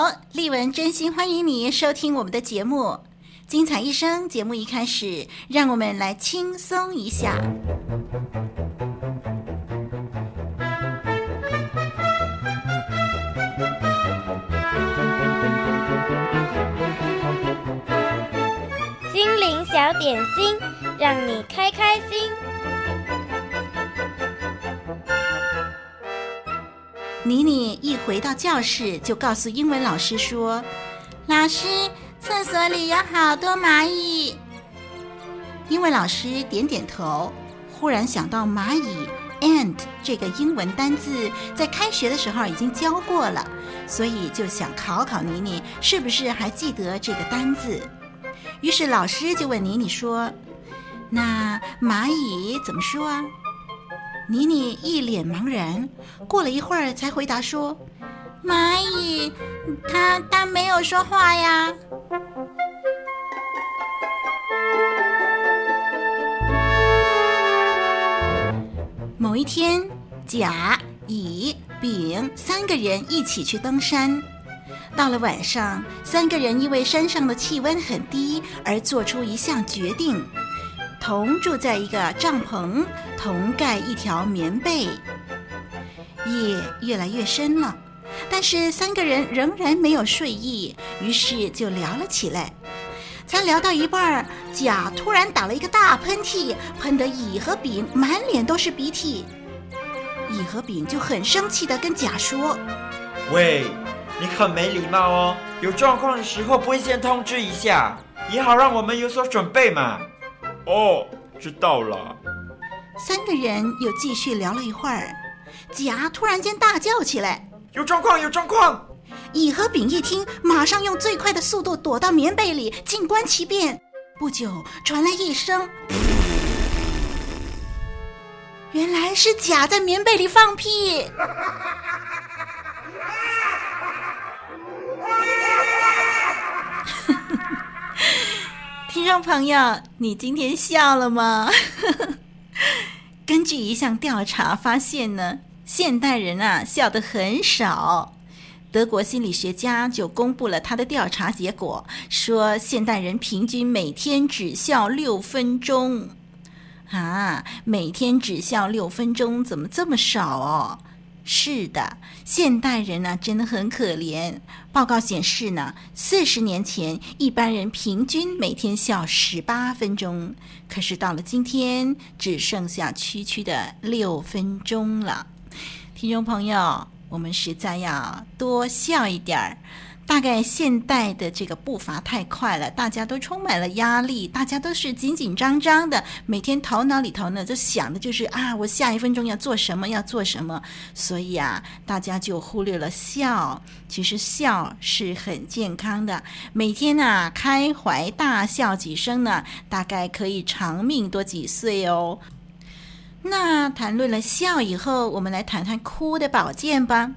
好，丽文真心欢迎你收听我们的节目。精彩一生节目一开始，让我们来轻松一下。心灵小点心，让你开开心。妮妮一回到教室，就告诉英文老师说：“老师。”厕所里有好多蚂蚁。英文老师点点头，忽然想到蚂蚁 ant 这个英文单字在开学的时候已经教过了，所以就想考考妮妮是不是还记得这个单字。于是老师就问妮妮说：“那蚂蚁怎么说啊？”妮妮一脸茫然，过了一会儿才回答说：“蚂蚁，它它没有说话呀。”某一天，甲、乙、丙三个人一起去登山。到了晚上，三个人因为山上的气温很低，而做出一项决定：同住在一个帐篷，同盖一条棉被。夜越来越深了，但是三个人仍然没有睡意，于是就聊了起来。才聊到一半，甲突然打了一个大喷嚏，喷得乙和丙满脸都是鼻涕。乙和丙就很生气地跟甲说：“喂，你很没礼貌哦！有状况的时候不会先通知一下，也好让我们有所准备嘛。”哦，知道了。三个人又继续聊了一会儿，甲突然间大叫起来：“有状况，有状况！”乙和丙一听，马上用最快的速度躲到棉被里，静观其变。不久，传来一声，原来是甲在棉被里放屁。众朋友，你今天笑了吗？根据一项调查发现呢，现代人啊笑得很少。德国心理学家就公布了他的调查结果，说现代人平均每天只笑六分钟，啊，每天只笑六分钟，怎么这么少哦？是的，现代人呢真的很可怜。报告显示呢，四十年前一般人平均每天笑十八分钟，可是到了今天只剩下区区的六分钟了。听众朋友。我们实在要多笑一点儿。大概现代的这个步伐太快了，大家都充满了压力，大家都是紧紧张张的，每天头脑里头呢就想的就是啊，我下一分钟要做什么，要做什么。所以啊，大家就忽略了笑。其实笑是很健康的，每天呢、啊、开怀大笑几声呢，大概可以长命多几岁哦。那谈论了笑以后，我们来谈谈哭的保健吧。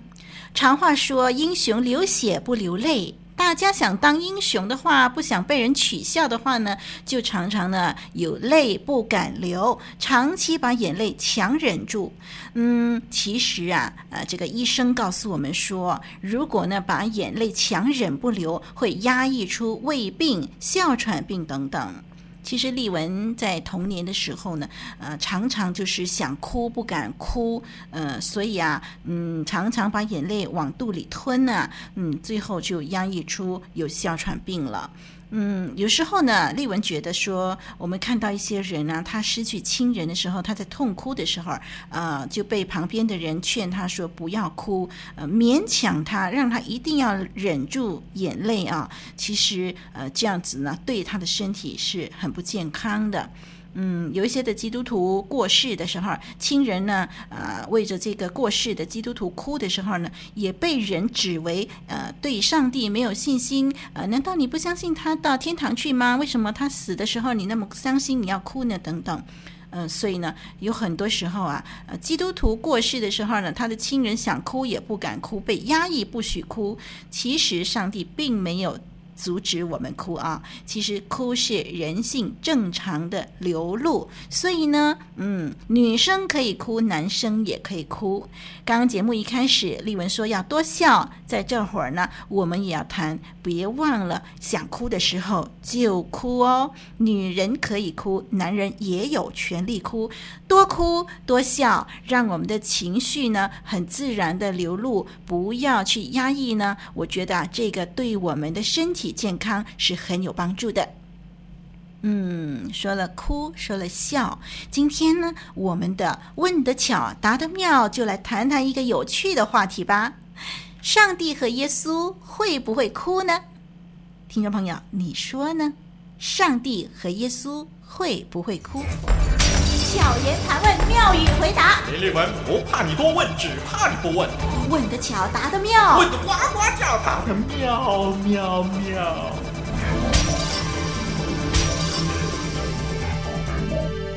常话说：“英雄流血不流泪。”大家想当英雄的话，不想被人取笑的话呢，就常常呢有泪不敢流，长期把眼泪强忍住。嗯，其实啊，呃，这个医生告诉我们说，如果呢把眼泪强忍不流，会压抑出胃病、哮喘病等等。其实丽文在童年的时候呢，呃，常常就是想哭不敢哭，呃，所以啊，嗯，常常把眼泪往肚里吞呢，嗯，最后就压抑出有哮喘病了。嗯，有时候呢，丽文觉得说，我们看到一些人呢、他失去亲人的时候，他在痛哭的时候，呃，就被旁边的人劝他说不要哭，呃，勉强他，让他一定要忍住眼泪啊。其实，呃，这样子呢，对他的身体是很不健康的。嗯，有一些的基督徒过世的时候，亲人呢，呃，为着这个过世的基督徒哭的时候呢，也被人指为呃对上帝没有信心。呃，难道你不相信他到天堂去吗？为什么他死的时候你那么伤心，你要哭呢？等等。嗯、所以呢，有很多时候啊，呃，基督徒过世的时候呢，他的亲人想哭也不敢哭，被压抑不许哭。其实上帝并没有。阻止我们哭啊！其实哭是人性正常的流露，所以呢，嗯，女生可以哭，男生也可以哭。刚刚节目一开始，丽文说要多笑，在这会儿呢，我们也要谈，别忘了想哭的时候就哭哦。女人可以哭，男人也有权利哭，多哭多笑，让我们的情绪呢很自然的流露，不要去压抑呢。我觉得啊，这个对我们的身体。健康是很有帮助的。嗯，说了哭，说了笑，今天呢，我们的问得巧，答得妙，就来谈谈一个有趣的话题吧。上帝和耶稣会不会哭呢？听众朋友，你说呢？上帝和耶稣会不会哭？巧言盘问，妙语回答。林立文不怕你多问，只怕你不问。问得巧，答得妙。问得呱呱叫，答得妙妙妙。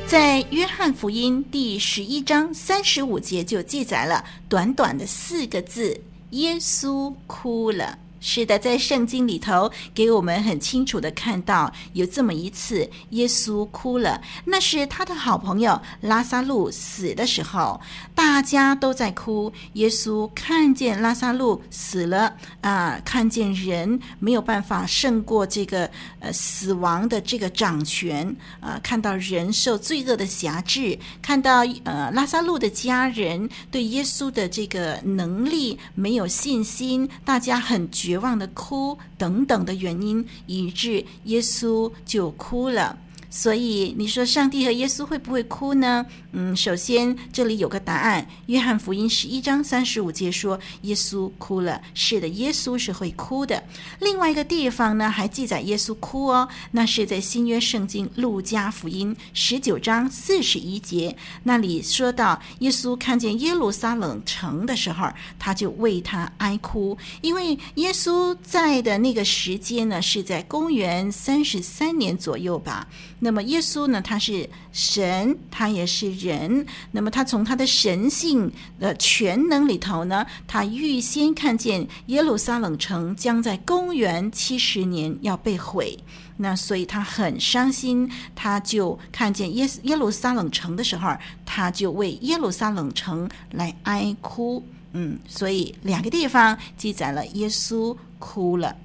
在约翰福音第十一章三十五节就记载了短短的四个字：耶稣哭了。是的，在圣经里头，给我们很清楚的看到有这么一次，耶稣哭了。那是他的好朋友拉撒路死的时候，大家都在哭。耶稣看见拉撒路死了啊，看见人没有办法胜过这个呃死亡的这个掌权啊，看到人受罪恶的辖制，看到呃拉撒路的家人对耶稣的这个能力没有信心，大家很绝。绝望的哭等等的原因，以致耶稣就哭了。所以你说上帝和耶稣会不会哭呢？嗯，首先这里有个答案，约翰福音十一章三十五节说耶稣哭了。是的，耶稣是会哭的。另外一个地方呢，还记载耶稣哭哦，那是在新约圣经路加福音十九章四十一节，那里说到耶稣看见耶路撒冷城的时候，他就为他哀哭，因为耶稣在的那个时间呢，是在公元三十三年左右吧。那么耶稣呢，他是神，他也是人。那么他从他的神性的全能里头呢，他预先看见耶路撒冷城将在公元七十年要被毁。那所以他很伤心，他就看见耶耶路撒冷城的时候，他就为耶路撒冷城来哀哭。嗯，所以两个地方记载了耶稣哭了。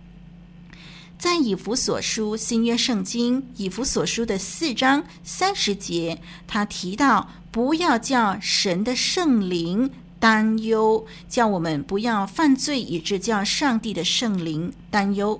在以弗所书新约圣经以弗所书的四章三十节，他提到不要叫神的圣灵担忧，叫我们不要犯罪，以致叫上帝的圣灵担忧。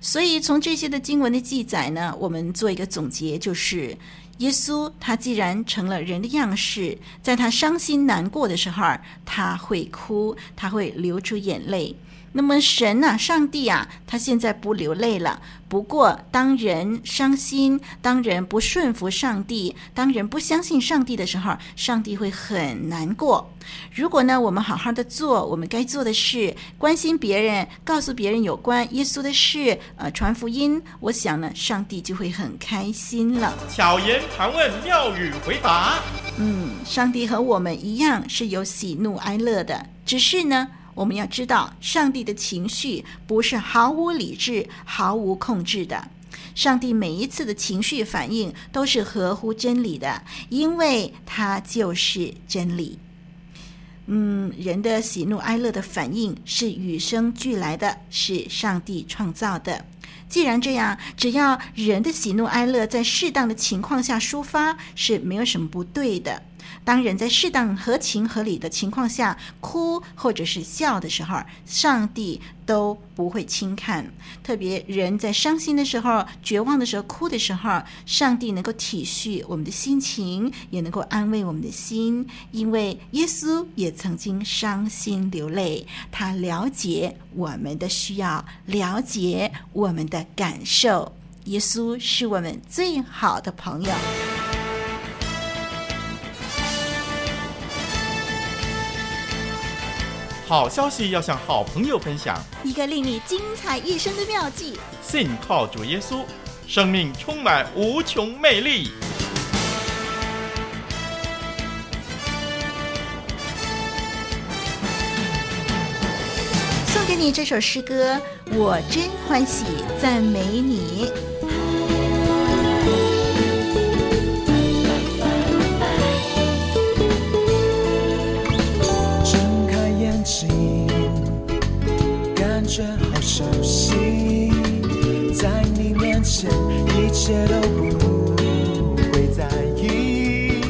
所以从这些的经文的记载呢，我们做一个总结，就是耶稣他既然成了人的样式，在他伤心难过的时候，他会哭，他会流出眼泪。那么神呐，上帝啊，他现在不流泪了。不过，当人伤心，当人不顺服上帝，当人不相信上帝的时候，上帝会很难过。如果呢，我们好好的做我们该做的事，关心别人，告诉别人有关耶稣的事，呃，传福音，我想呢，上帝就会很开心了。巧言盘问，妙语回答。嗯，上帝和我们一样是有喜怒哀乐的，只是呢。我们要知道，上帝的情绪不是毫无理智、毫无控制的。上帝每一次的情绪反应都是合乎真理的，因为他就是真理。嗯，人的喜怒哀乐的反应是与生俱来的，是上帝创造的。既然这样，只要人的喜怒哀乐在适当的情况下抒发，是没有什么不对的。当人在适当、合情、合理的情况下哭或者是笑的时候，上帝都不会轻看。特别人在伤心的时候、绝望的时候、哭的时候，上帝能够体恤我们的心情，也能够安慰我们的心，因为耶稣也曾经伤心流泪，他了解我们的需要，了解我们的感受。耶稣是我们最好的朋友。好消息要向好朋友分享，一个令你精彩一生的妙计。信靠主耶稣，生命充满无穷魅力。送给你这首诗歌，我真欢喜赞美你。一切都不会在意，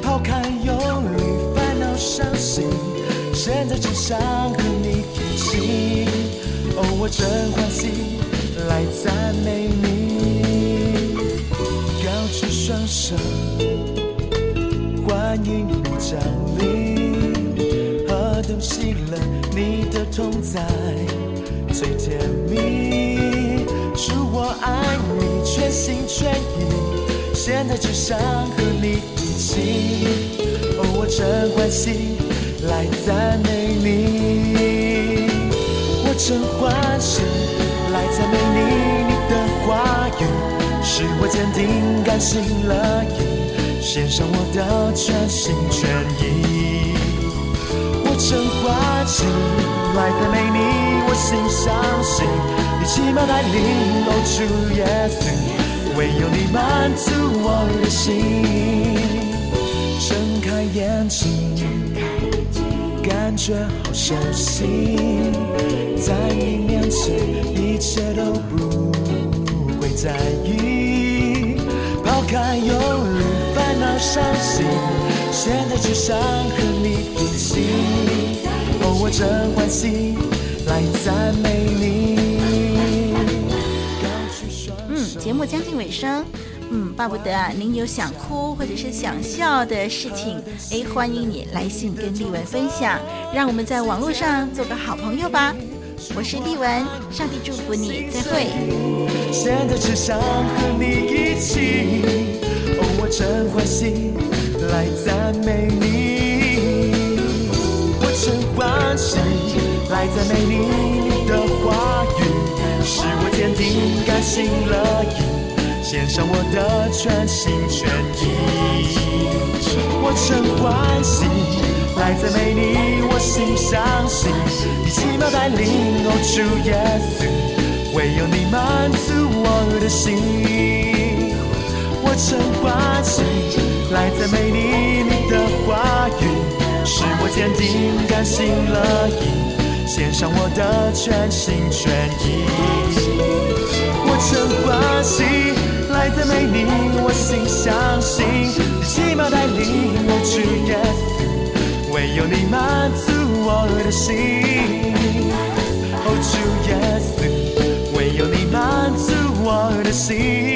抛开忧虑、烦恼、伤心，现在只想和你一起。哦，我真欢喜来赞美你，高举双手，欢迎你降临，何等喜乐，你的同在。最甜蜜，主我爱你，全心全意，现在只想和你一起。哦，我真欢喜来赞美你，我真欢喜来赞美你。你的话语使我坚定，甘心乐意，献上我的全心全意。我真欢喜来赞美你。我心相信你奇妙带领，哦，主耶稣，唯有你满足我的心。睁开眼睛，感觉好熟悉，在你面前一切都不会在意，抛开忧虑、烦恼、伤心，现在只想和你一起。哦，我真欢喜。来赞美你。节目将近尾声，嗯，巴不得啊，您有想哭或者是想笑的事情，哎，欢迎你来信跟丽文分享，让我们在网络上做个好朋友吧。我是丽文，上帝祝福你，再会。现在只想和你一起，哦，我真欢喜来赞美你，心乐意，献上我的全心全意。我真欢喜，来赞美你，我心相信，你奇妙带领，哦，主耶稣，唯有你满足我的心。我真欢喜，来赞美你，你的话语使我坚定，甘心乐意。献上我的全心全意，我真欢喜来自美丽，我心相信你奇妙带领，我主耶稣，唯有你满足我的心。oh to yes，唯有你满足我的心。